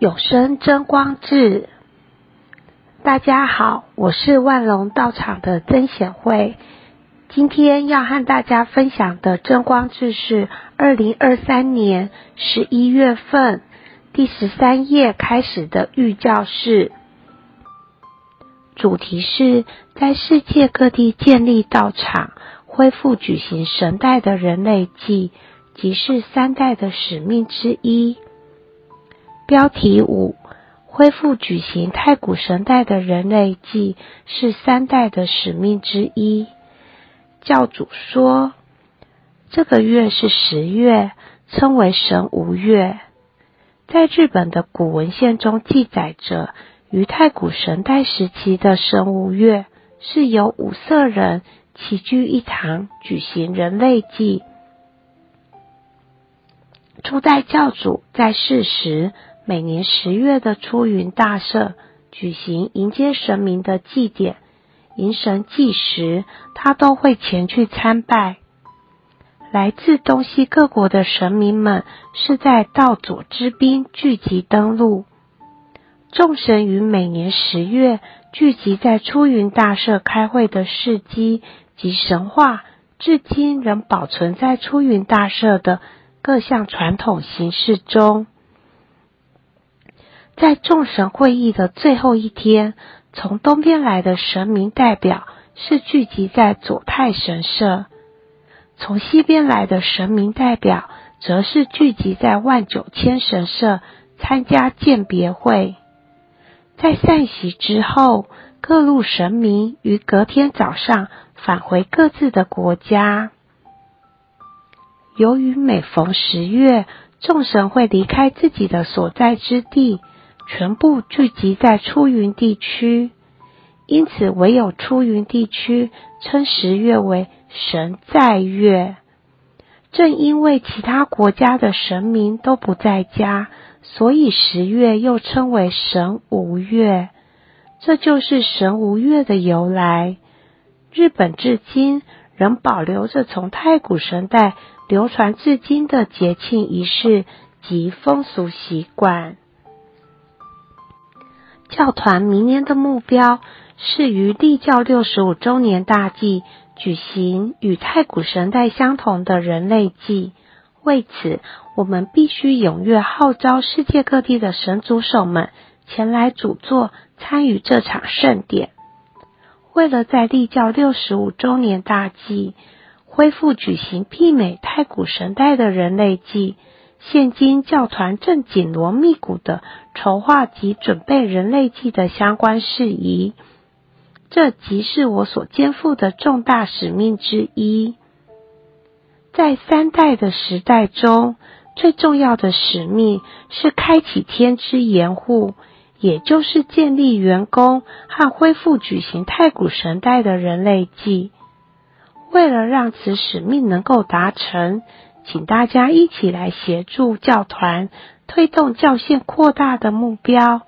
有生真光志，大家好，我是万隆道场的曾显慧。今天要和大家分享的真光志是二零二三年十一月份第十三页开始的预教示，主题是在世界各地建立道场，恢复举行神代的人类祭，即是三代的使命之一。标题五：恢复举行太古神代的人类祭是三代的使命之一。教主说，这个月是十月，称为神无月。在日本的古文献中记载着，于太古神代时期的神无月，是由五色人齐聚一堂举行人类祭。初代教主在世时，每年十月的出云大社举行迎接神明的祭典，迎神祭时，他都会前去参拜。来自东西各国的神明们是在道佐之滨聚集登陆。众神于每年十月聚集在出云大社开会的事迹及神话，至今仍保存在出云大社的各项传统形式中。在众神会议的最后一天，从东边来的神明代表是聚集在佐太神社；从西边来的神明代表则是聚集在万九千神社参加鉴别会。在散席之后，各路神明于隔天早上返回各自的国家。由于每逢十月，众神会离开自己的所在之地。全部聚集在出云地区，因此唯有出云地区称十月为神在月。正因为其他国家的神明都不在家，所以十月又称为神无月。这就是神无月的由来。日本至今仍保留着从太古神代流传至今的节庆仪式及风俗习惯。教团明年的目标是于立教六十五周年大祭举行与太古神代相同的人类祭。为此，我们必须踊跃号召世界各地的神族手们前来主座参与这场盛典。为了在立教六十五周年大祭恢复举行媲美太古神代的人类祭。现今教团正紧锣密鼓的筹划及准备人类祭的相关事宜，这即是我所肩负的重大使命之一。在三代的时代中，最重要的使命是开启天之岩户，也就是建立员工和恢复举行太古神代的人类祭。为了让此使命能够达成，请大家一起来协助教团推动教线扩大的目标，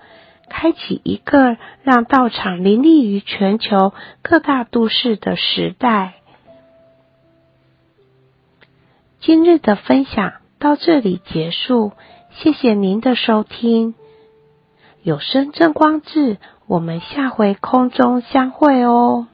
开启一个让道场林立于全球各大都市的时代。今日的分享到这里结束，谢谢您的收听。有声真光志，我们下回空中相会哦。